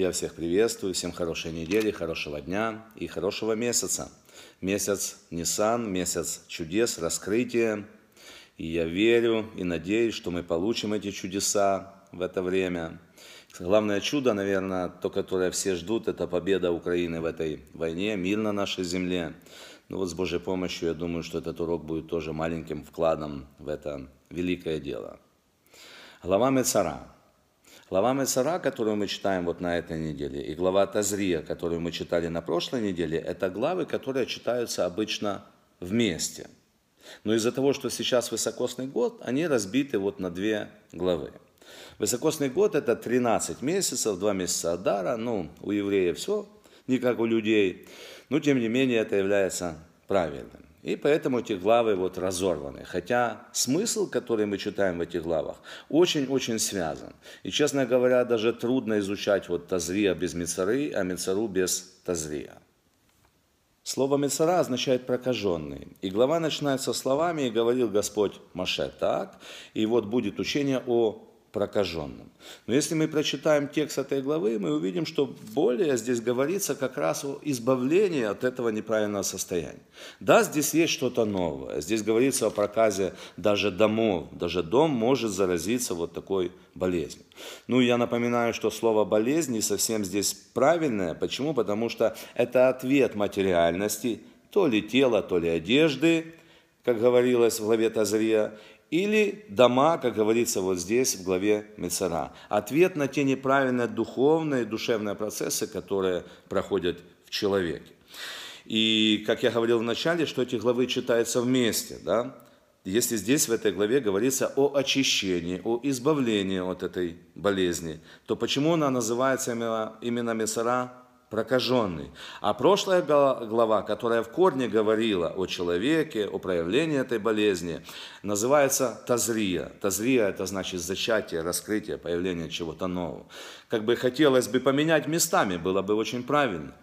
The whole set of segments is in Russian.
Я всех приветствую, всем хорошей недели, хорошего дня и хорошего месяца. Месяц Нисан, месяц чудес, раскрытия. И я верю и надеюсь, что мы получим эти чудеса в это время. Главное чудо, наверное, то, которое все ждут, это победа Украины в этой войне, мир на нашей земле. Ну вот с Божьей помощью, я думаю, что этот урок будет тоже маленьким вкладом в это великое дело. Глава Мецара. Глава Мецара, которую мы читаем вот на этой неделе, и глава Тазрия, которую мы читали на прошлой неделе, это главы, которые читаются обычно вместе. Но из-за того, что сейчас высокосный год, они разбиты вот на две главы. Высокосный год – это 13 месяцев, 2 месяца Адара. Ну, у евреев все не как у людей. Но, тем не менее, это является правильным. И поэтому эти главы вот разорваны. Хотя смысл, который мы читаем в этих главах, очень-очень связан. И, честно говоря, даже трудно изучать вот Тазрия без Мицары, а Мицару без Тазрия. Слово Мецара означает прокаженный. И глава начинается словами «И говорил Господь Маше так». И вот будет учение о прокаженным. Но если мы прочитаем текст этой главы, мы увидим, что более здесь говорится как раз о избавлении от этого неправильного состояния. Да, здесь есть что-то новое. Здесь говорится о проказе даже домов. Даже дом может заразиться вот такой болезнью. Ну, я напоминаю, что слово «болезнь» не совсем здесь правильное. Почему? Потому что это ответ материальности, то ли тела, то ли одежды, как говорилось в главе Тазрия, или дома, как говорится вот здесь, в главе Мецара. Ответ на те неправильные духовные, душевные процессы, которые проходят в человеке. И, как я говорил в начале, что эти главы читаются вместе, да? Если здесь в этой главе говорится о очищении, о избавлении от этой болезни, то почему она называется именно, именно Месара прокаженный. А прошлая глава, которая в корне говорила о человеке, о проявлении этой болезни, называется Тазрия. Тазрия – это значит зачатие, раскрытие, появление чего-то нового. Как бы хотелось бы поменять местами, было бы очень правильно.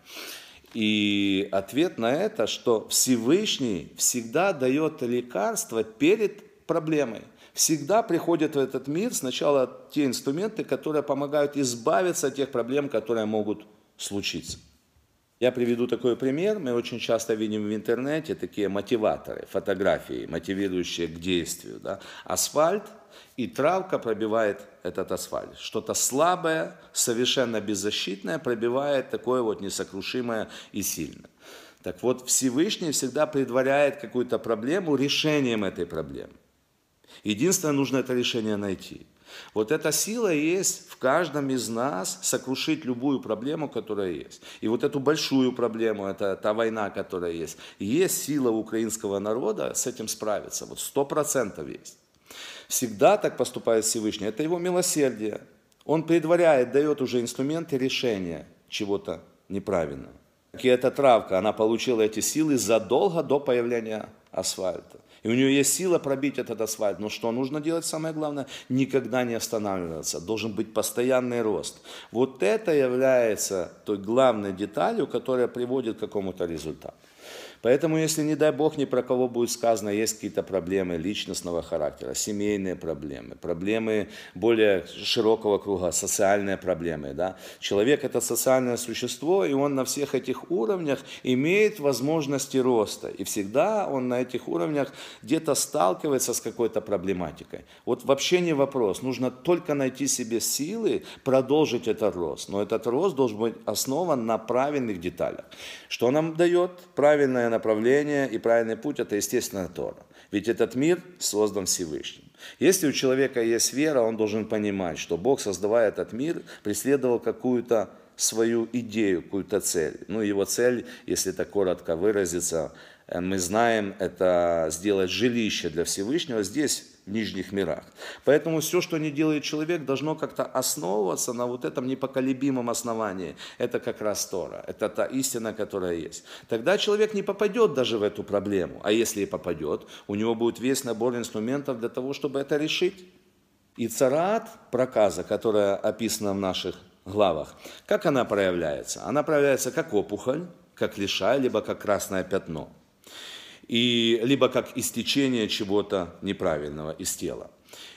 И ответ на это, что Всевышний всегда дает лекарство перед проблемой. Всегда приходят в этот мир сначала те инструменты, которые помогают избавиться от тех проблем, которые могут случиться. Я приведу такой пример. Мы очень часто видим в интернете такие мотиваторы, фотографии, мотивирующие к действию. Да? Асфальт и травка пробивает этот асфальт. Что-то слабое, совершенно беззащитное пробивает такое вот несокрушимое и сильное. Так вот, Всевышний всегда предваряет какую-то проблему решением этой проблемы. Единственное, нужно это решение найти – вот эта сила есть в каждом из нас сокрушить любую проблему, которая есть. И вот эту большую проблему, это та война, которая есть, есть сила украинского народа с этим справиться. Вот сто процентов есть. Всегда так поступает Всевышний. Это его милосердие. Он предваряет, дает уже инструменты решения чего-то неправильного. И эта травка, она получила эти силы задолго до появления асфальта. И у нее есть сила пробить этот асфальт. Но что нужно делать самое главное? Никогда не останавливаться. Должен быть постоянный рост. Вот это является той главной деталью, которая приводит к какому-то результату. Поэтому, если, не дай Бог, ни про кого будет сказано, есть какие-то проблемы личностного характера, семейные проблемы, проблемы более широкого круга, социальные проблемы. Да? Человек – это социальное существо, и он на всех этих уровнях имеет возможности роста. И всегда он на этих уровнях где-то сталкивается с какой-то проблематикой. Вот вообще не вопрос. Нужно только найти себе силы продолжить этот рост. Но этот рост должен быть основан на правильных деталях. Что нам дает правильное направление и правильный путь – это, естественно, Тора. Ведь этот мир создан Всевышним. Если у человека есть вера, он должен понимать, что Бог, создавая этот мир, преследовал какую-то свою идею, какую-то цель. Ну, его цель, если так коротко выразиться, мы знаем, это сделать жилище для Всевышнего здесь, в нижних мирах. Поэтому все, что не делает человек, должно как-то основываться на вот этом непоколебимом основании. Это как раз Тора, это та истина, которая есть. Тогда человек не попадет даже в эту проблему. А если и попадет, у него будет весь набор инструментов для того, чтобы это решить. И царат, проказа, которая описана в наших главах, как она проявляется? Она проявляется как опухоль, как лишай, либо как красное пятно – и либо как истечение чего-то неправильного из тела.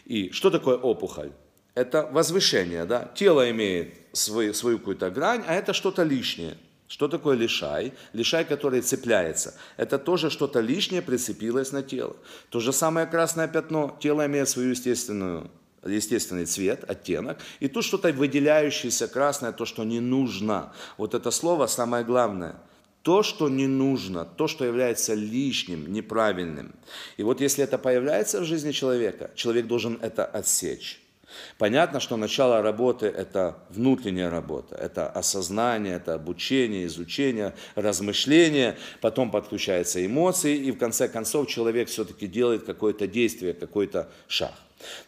И что такое опухоль? это возвышение, да. Тело имеет свою, свою какую-то грань, а это что-то лишнее. Что такое лишай? Лишай, который цепляется. Это тоже что-то лишнее прицепилось на тело. То же самое красное пятно. Тело имеет естественную естественный цвет, оттенок, и тут что-то выделяющееся красное, то, что не нужно. Вот это слово самое главное. То, что не нужно, то, что является лишним, неправильным. И вот если это появляется в жизни человека, человек должен это отсечь. Понятно, что начало работы – это внутренняя работа, это осознание, это обучение, изучение, размышление, потом подключаются эмоции, и в конце концов человек все-таки делает какое-то действие, какой-то шаг.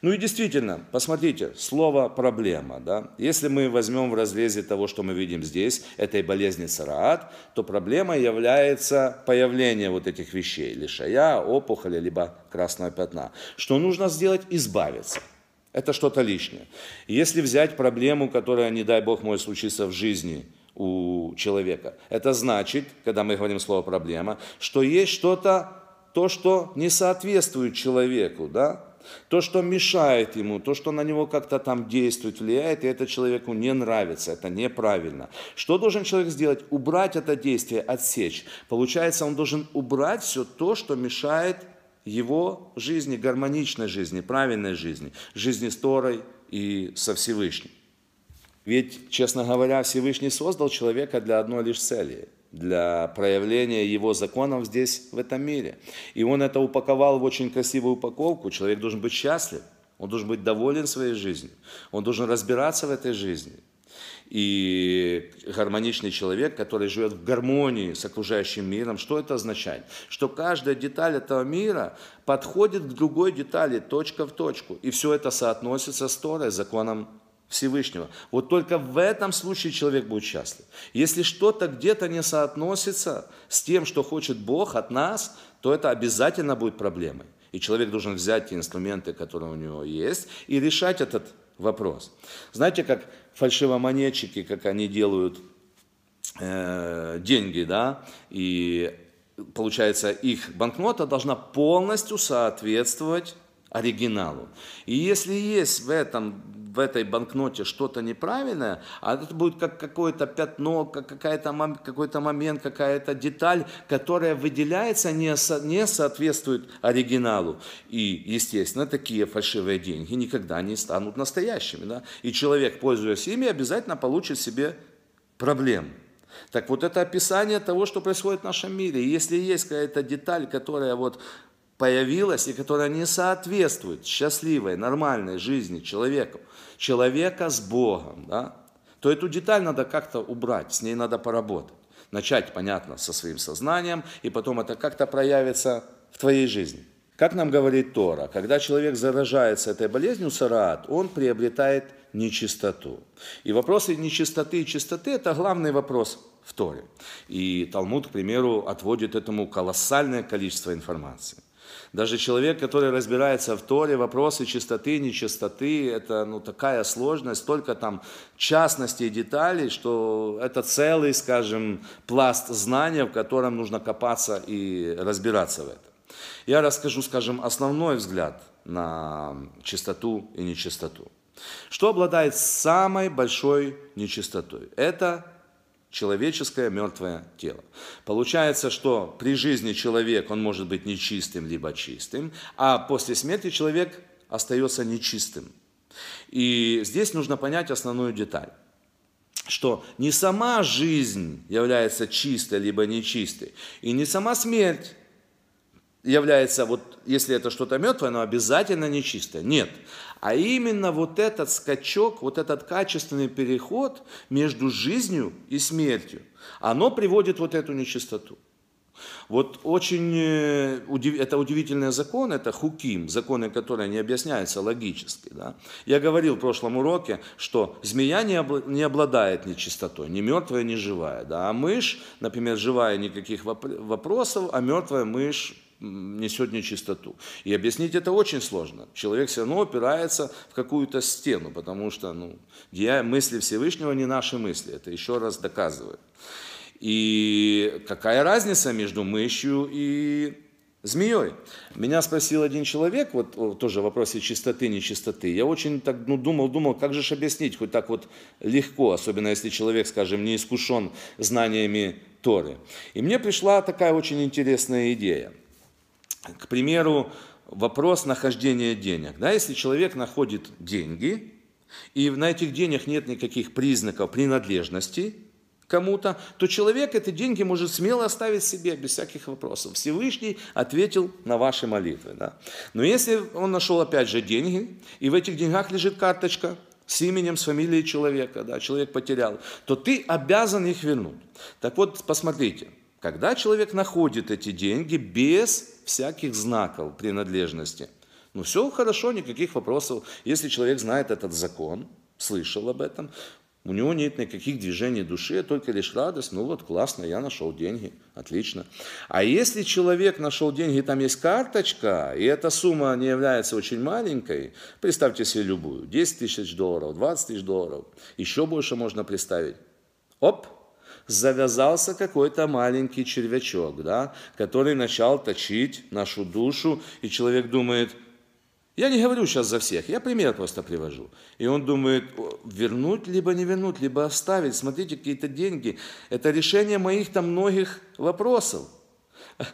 Ну и действительно, посмотрите, слово «проблема». Да? Если мы возьмем в разрезе того, что мы видим здесь, этой болезни цараат, то проблема является появление вот этих вещей, лишая, опухоли, либо красного пятна. Что нужно сделать? Избавиться. Это что-то лишнее. Если взять проблему, которая, не дай бог, может случиться в жизни у человека, это значит, когда мы говорим слово «проблема», что есть что-то, то, что не соответствует человеку, да? То, что мешает ему, то, что на него как-то там действует, влияет, и это человеку не нравится, это неправильно. Что должен человек сделать? Убрать это действие, отсечь. Получается, он должен убрать все то, что мешает его жизни, гармоничной жизни, правильной жизни, жизни с Торой и со Всевышним. Ведь, честно говоря, Всевышний создал человека для одной лишь цели – для проявления его законов здесь, в этом мире. И он это упаковал в очень красивую упаковку. Человек должен быть счастлив, он должен быть доволен своей жизнью, он должен разбираться в этой жизни – и гармоничный человек, который живет в гармонии с окружающим миром, что это означает? Что каждая деталь этого мира подходит к другой детали, точка в точку. И все это соотносится с Торой, законом Всевышнего. Вот только в этом случае человек будет счастлив. Если что-то где-то не соотносится с тем, что хочет Бог от нас, то это обязательно будет проблемой. И человек должен взять те инструменты, которые у него есть, и решать этот вопрос. Знаете, как фальшивомонетчики, как они делают э, деньги, да, и получается их банкнота должна полностью соответствовать оригиналу. И если есть в этом в этой банкноте что-то неправильное, а это будет как какое-то пятно, как какая-то, какой-то момент, какая-то деталь, которая выделяется, не, со, не соответствует оригиналу. И, естественно, такие фальшивые деньги никогда не станут настоящими. Да? И человек, пользуясь ими, обязательно получит себе проблем. Так вот это описание того, что происходит в нашем мире. И если есть какая-то деталь, которая вот появилась и которая не соответствует счастливой, нормальной жизни человека, человека с Богом, да, то эту деталь надо как-то убрать, с ней надо поработать. Начать, понятно, со своим сознанием, и потом это как-то проявится в твоей жизни. Как нам говорит Тора, когда человек заражается этой болезнью сараат, он приобретает нечистоту. И вопросы нечистоты и чистоты – это главный вопрос в Торе. И Талмуд, к примеру, отводит этому колоссальное количество информации. Даже человек, который разбирается в Торе, вопросы чистоты, нечистоты, это ну, такая сложность, столько там частностей и деталей, что это целый, скажем, пласт знания, в котором нужно копаться и разбираться в этом. Я расскажу, скажем, основной взгляд на чистоту и нечистоту. Что обладает самой большой нечистотой? Это человеческое мертвое тело. Получается, что при жизни человек, он может быть нечистым, либо чистым, а после смерти человек остается нечистым. И здесь нужно понять основную деталь что не сама жизнь является чистой либо нечистой, и не сама смерть является, вот если это что-то мертвое, но обязательно нечистое. Нет. А именно вот этот скачок, вот этот качественный переход между жизнью и смертью, оно приводит вот эту нечистоту. Вот очень, э, это удивительный закон, это хуким, законы, которые не объясняются логически. Да? Я говорил в прошлом уроке, что змея не обладает нечистотой, ни мертвая, ни живая. Да? А мышь, например, живая никаких вопросов, а мертвая мышь несет нечистоту. И объяснить это очень сложно. Человек все равно опирается в какую-то стену, потому что ну, мысли Всевышнего не наши мысли. Это еще раз доказывает. И какая разница между мышью и Змеей. Меня спросил один человек, вот тоже в вопросе чистоты, нечистоты. Я очень так ну, думал, думал, как же объяснить, хоть так вот легко, особенно если человек, скажем, не искушен знаниями Торы. И мне пришла такая очень интересная идея. К примеру, вопрос нахождения денег. Да, если человек находит деньги, и на этих денег нет никаких признаков принадлежности, кому-то, то человек эти деньги может смело оставить себе без всяких вопросов. Всевышний ответил на ваши молитвы. Да? Но если он нашел опять же деньги, и в этих деньгах лежит карточка с именем, с фамилией человека, да, человек потерял, то ты обязан их вернуть. Так вот, посмотрите, когда человек находит эти деньги без всяких знаков принадлежности, ну все хорошо, никаких вопросов. Если человек знает этот закон, слышал об этом, у него нет никаких движений души, только лишь радость. Ну вот, классно, я нашел деньги, отлично. А если человек нашел деньги, там есть карточка, и эта сумма не является очень маленькой, представьте себе любую, 10 тысяч долларов, 20 тысяч долларов, еще больше можно представить. Оп, завязался какой-то маленький червячок, да, который начал точить нашу душу, и человек думает – я не говорю сейчас за всех, я пример просто привожу. И он думает, вернуть, либо не вернуть, либо оставить. Смотрите, какие-то деньги. Это решение моих там многих вопросов.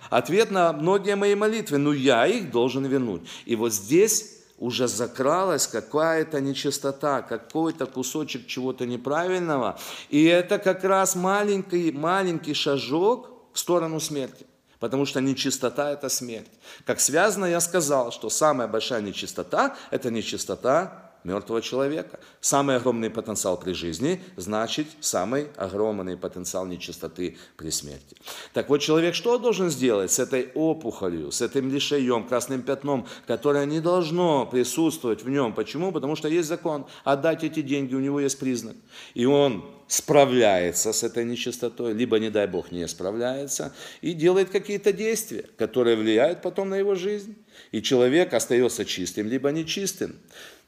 Ответ на многие мои молитвы. Но я их должен вернуть. И вот здесь уже закралась какая-то нечистота, какой-то кусочек чего-то неправильного. И это как раз маленький, маленький шажок в сторону смерти. Потому что нечистота – это смерть. Как связано, я сказал, что самая большая нечистота – это нечистота мертвого человека. Самый огромный потенциал при жизни значит самый огромный потенциал нечистоты при смерти. Так вот, человек что должен сделать с этой опухолью, с этим лишаем, красным пятном, которое не должно присутствовать в нем? Почему? Потому что есть закон. Отдать эти деньги, у него есть признак. И он справляется с этой нечистотой, либо, не дай Бог, не справляется, и делает какие-то действия, которые влияют потом на его жизнь. И человек остается чистым, либо нечистым.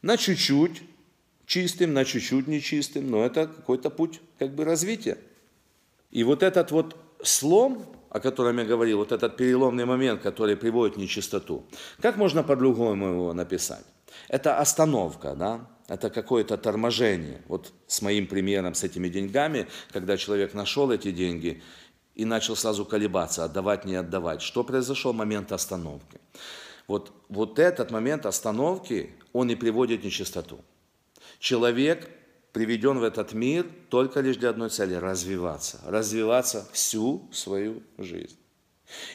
На чуть-чуть чистым, на чуть-чуть нечистым, но это какой-то путь как бы развития. И вот этот вот слом, о котором я говорил, вот этот переломный момент, который приводит нечистоту, как можно по-другому его написать? Это остановка, да? это какое-то торможение. Вот с моим примером, с этими деньгами, когда человек нашел эти деньги и начал сразу колебаться, отдавать, не отдавать. Что произошел? Момент остановки. Вот, вот этот момент остановки, он и приводит нечистоту. Человек приведен в этот мир только лишь для одной цели – развиваться. Развиваться всю свою жизнь.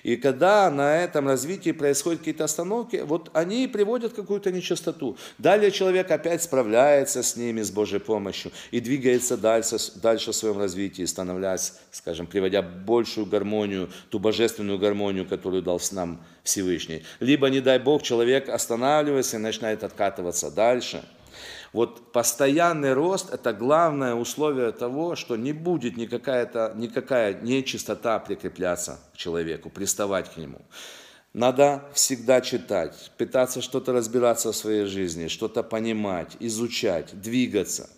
И когда на этом развитии происходят какие-то остановки, вот они приводят какую-то нечистоту. Далее человек опять справляется с ними с Божьей помощью и двигается дальше, дальше в своем развитии, становляясь, скажем, приводя большую гармонию, ту божественную гармонию, которую дал нам Всевышний. Либо, не дай Бог, человек останавливается и начинает откатываться дальше – вот постоянный рост – это главное условие того, что не будет никакая, никакая нечистота прикрепляться к человеку, приставать к нему. Надо всегда читать, пытаться что-то разбираться в своей жизни, что-то понимать, изучать, двигаться.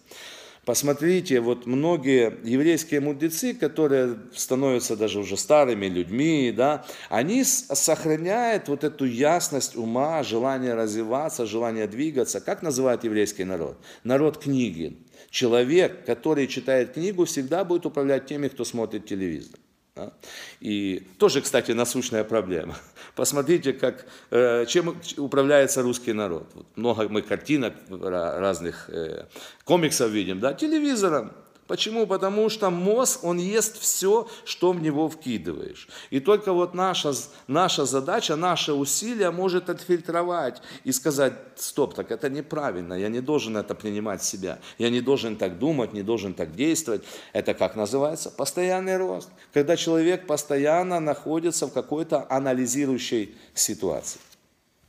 Посмотрите, вот многие еврейские мудрецы, которые становятся даже уже старыми людьми, да, они сохраняют вот эту ясность ума, желание развиваться, желание двигаться. Как называют еврейский народ? Народ книги. Человек, который читает книгу, всегда будет управлять теми, кто смотрит телевизор. Да? И тоже, кстати, насущная проблема. Посмотрите, как, э, чем управляется русский народ. Вот много мы картинок разных э, комиксов видим, да, телевизором. Почему? Потому что мозг, он ест все, что в него вкидываешь. И только вот наша, наша задача, наше усилие может отфильтровать и сказать, стоп, так это неправильно, я не должен это принимать себя, я не должен так думать, не должен так действовать. Это как называется? Постоянный рост. Когда человек постоянно находится в какой-то анализирующей ситуации.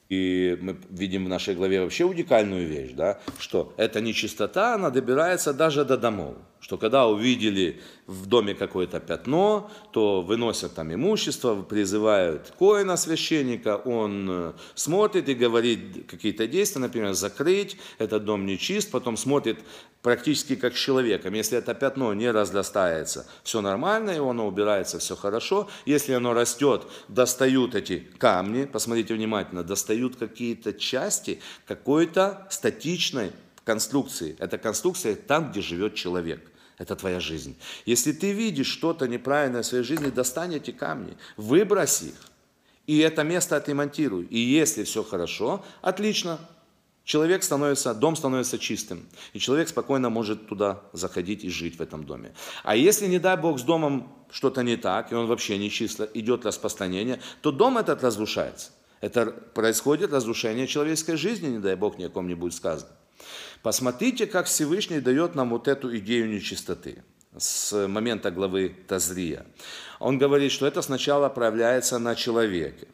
И мы видим в нашей главе вообще уникальную вещь, да, что эта нечистота, она добирается даже до домов. Что когда увидели в доме какое-то пятно, то выносят там имущество, призывают коина священника, он э, смотрит и говорит какие-то действия, например, закрыть, этот дом нечист, потом смотрит практически как с человеком. Если это пятно не разрастается, все нормально, и оно убирается, все хорошо. Если оно растет, достают эти камни, посмотрите внимательно, достают какие-то части какой-то статичной конструкции. Это конструкция там, где живет человек. Это твоя жизнь. Если ты видишь что-то неправильное в своей жизни, достань эти камни, выбрось их, и это место отремонтируй. И если все хорошо, отлично, человек становится, дом становится чистым, и человек спокойно может туда заходить и жить в этом доме. А если, не дай Бог, с домом что-то не так, и он вообще не чисто, идет распространение, то дом этот разрушается. Это происходит разрушение человеческой жизни, не дай Бог, ни о ком не будет сказано. Посмотрите, как Всевышний дает нам вот эту идею нечистоты с момента главы Тазрия. Он говорит, что это сначала проявляется на человеке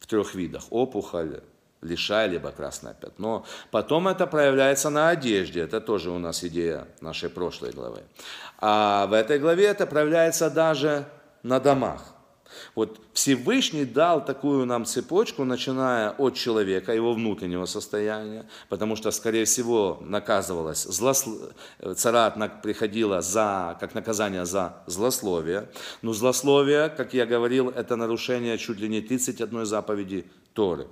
в трех видах. Опухоль, лишай, либо красное пятно. Потом это проявляется на одежде. Это тоже у нас идея нашей прошлой главы. А в этой главе это проявляется даже на домах. Вот Всевышний дал такую нам цепочку, начиная от человека, его внутреннего состояния, потому что, скорее всего, наказывалась, злослов... царат приходила за, как наказание за злословие. Но злословие, как я говорил, это нарушение чуть ли не 31 заповеди Торы.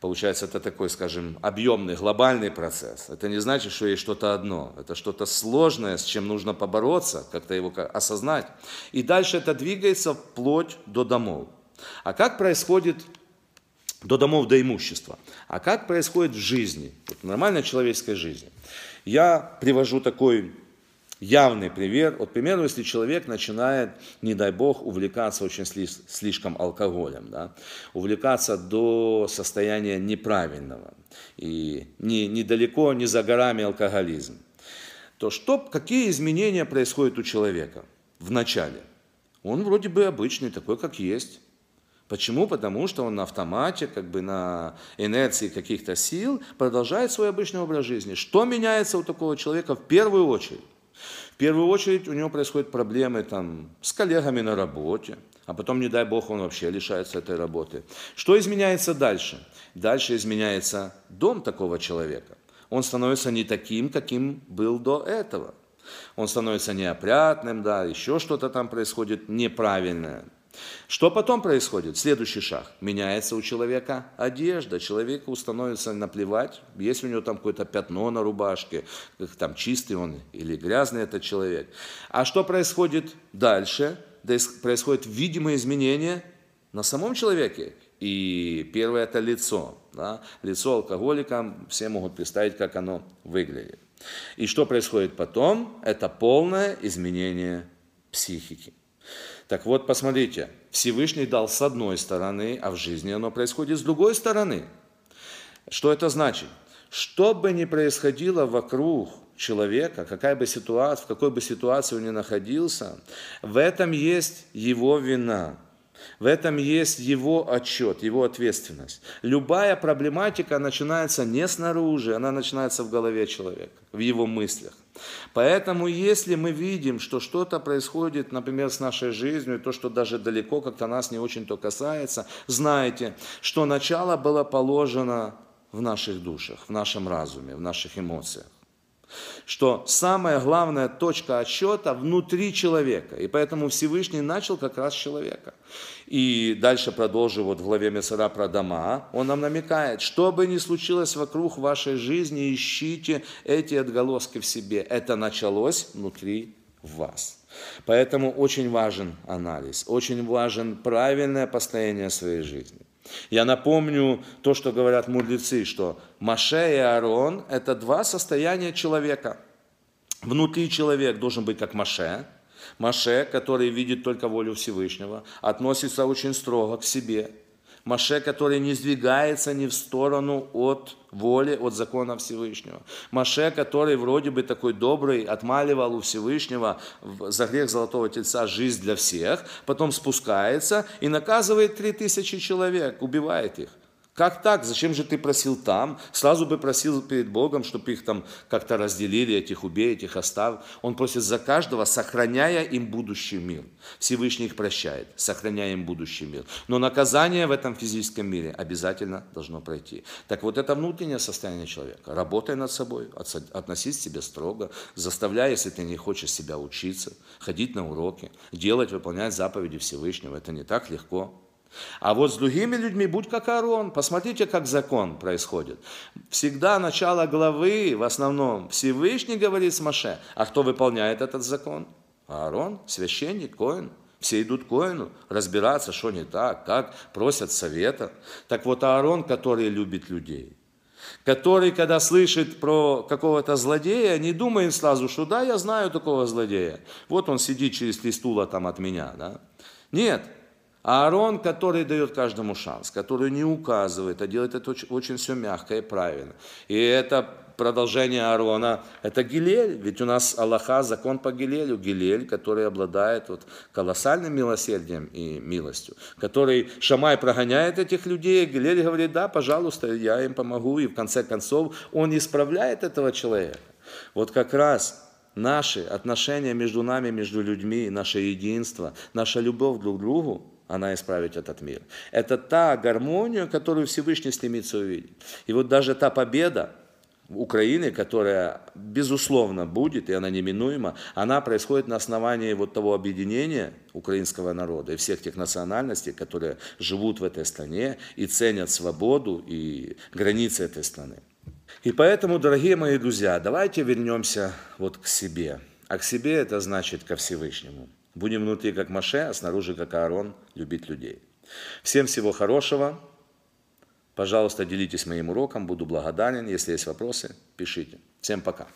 Получается, это такой, скажем, объемный, глобальный процесс. Это не значит, что есть что-то одно. Это что-то сложное, с чем нужно побороться, как-то его осознать. И дальше это двигается вплоть до домов. А как происходит до домов, до имущества? А как происходит в жизни, в нормальной человеческой жизни? Я привожу такой явный пример. Вот, к примеру, если человек начинает, не дай бог, увлекаться очень слишком алкоголем, да, увлекаться до состояния неправильного, и не, недалеко, не за горами алкоголизм, то что, какие изменения происходят у человека в начале? Он вроде бы обычный, такой, как есть. Почему? Потому что он на автомате, как бы на инерции каких-то сил продолжает свой обычный образ жизни. Что меняется у такого человека в первую очередь? В первую очередь у него происходят проблемы там, с коллегами на работе, а потом, не дай бог, он вообще лишается этой работы. Что изменяется дальше? Дальше изменяется дом такого человека. Он становится не таким, каким был до этого. Он становится неопрятным, да, еще что-то там происходит неправильное. Что потом происходит? Следующий шаг. Меняется у человека одежда. Человеку становится наплевать, есть у него там какое-то пятно на рубашке, там чистый он или грязный этот человек. А что происходит дальше? Да происходит видимое изменение на самом человеке. И первое это лицо. Да? Лицо алкоголика, все могут представить, как оно выглядит. И что происходит потом? Это полное изменение психики. Так вот, посмотрите, Всевышний дал с одной стороны, а в жизни оно происходит с другой стороны. Что это значит? Что бы ни происходило вокруг человека, какая бы ситуация, в какой бы ситуации он ни находился, в этом есть его вина – в этом есть его отчет, его ответственность. Любая проблематика начинается не снаружи, она начинается в голове человека, в его мыслях. Поэтому, если мы видим, что что-то происходит, например, с нашей жизнью, то, что даже далеко как-то нас не очень-то касается, знайте, что начало было положено в наших душах, в нашем разуме, в наших эмоциях что самая главная точка отсчета внутри человека. И поэтому Всевышний начал как раз с человека. И дальше продолжив вот в главе Месара про дома, он нам намекает, что бы ни случилось вокруг вашей жизни, ищите эти отголоски в себе. Это началось внутри вас. Поэтому очень важен анализ, очень важен правильное построение своей жизни. Я напомню то, что говорят мудрецы, что Маше и Аарон – это два состояния человека. Внутри человек должен быть как Маше, Маше, который видит только волю Всевышнего, относится очень строго к себе – Маше, который не сдвигается ни в сторону от воли, от закона Всевышнего. Маше, который вроде бы такой добрый, отмаливал у Всевышнего за грех Золотого Тельца жизнь для всех, потом спускается и наказывает три тысячи человек, убивает их. Как так? Зачем же ты просил там? Сразу бы просил перед Богом, чтобы их там как-то разделили, этих убей, этих оставь. Он просит за каждого, сохраняя им будущий мир. Всевышний их прощает, сохраняя им будущий мир. Но наказание в этом физическом мире обязательно должно пройти. Так вот это внутреннее состояние человека. Работай над собой, относись к себе строго, заставляй, если ты не хочешь себя учиться, ходить на уроки, делать, выполнять заповеди Всевышнего. Это не так легко. А вот с другими людьми будь как Аарон. Посмотрите, как закон происходит. Всегда начало главы, в основном, Всевышний говорит с Маше. А кто выполняет этот закон? Аарон, священник, Коин. Все идут к Коину разбираться, что не так, как, просят совета. Так вот Аарон, который любит людей, который, когда слышит про какого-то злодея, не думает сразу, что да, я знаю такого злодея. Вот он сидит через три стула там от меня. Да? Нет, Аарон, который дает каждому шанс, который не указывает, а делает это очень, очень все мягко и правильно. И это продолжение Аарона, это Гилель, ведь у нас Аллаха, закон по Гилелю, Гилель, который обладает вот колоссальным милосердием и милостью, который Шамай прогоняет этих людей, Гилель говорит, да, пожалуйста, я им помогу, и в конце концов он исправляет этого человека. Вот как раз наши отношения между нами, между людьми, наше единство, наша любовь друг к другу, она исправить этот мир. Это та гармония, которую Всевышний стремится увидеть. И вот даже та победа Украины, которая безусловно будет, и она неминуема, она происходит на основании вот того объединения украинского народа и всех тех национальностей, которые живут в этой стране и ценят свободу и границы этой страны. И поэтому, дорогие мои друзья, давайте вернемся вот к себе. А к себе это значит ко Всевышнему. Будем внутри как Маше, а снаружи как Аарон любить людей. Всем всего хорошего. Пожалуйста, делитесь моим уроком, буду благодарен. Если есть вопросы, пишите. Всем пока.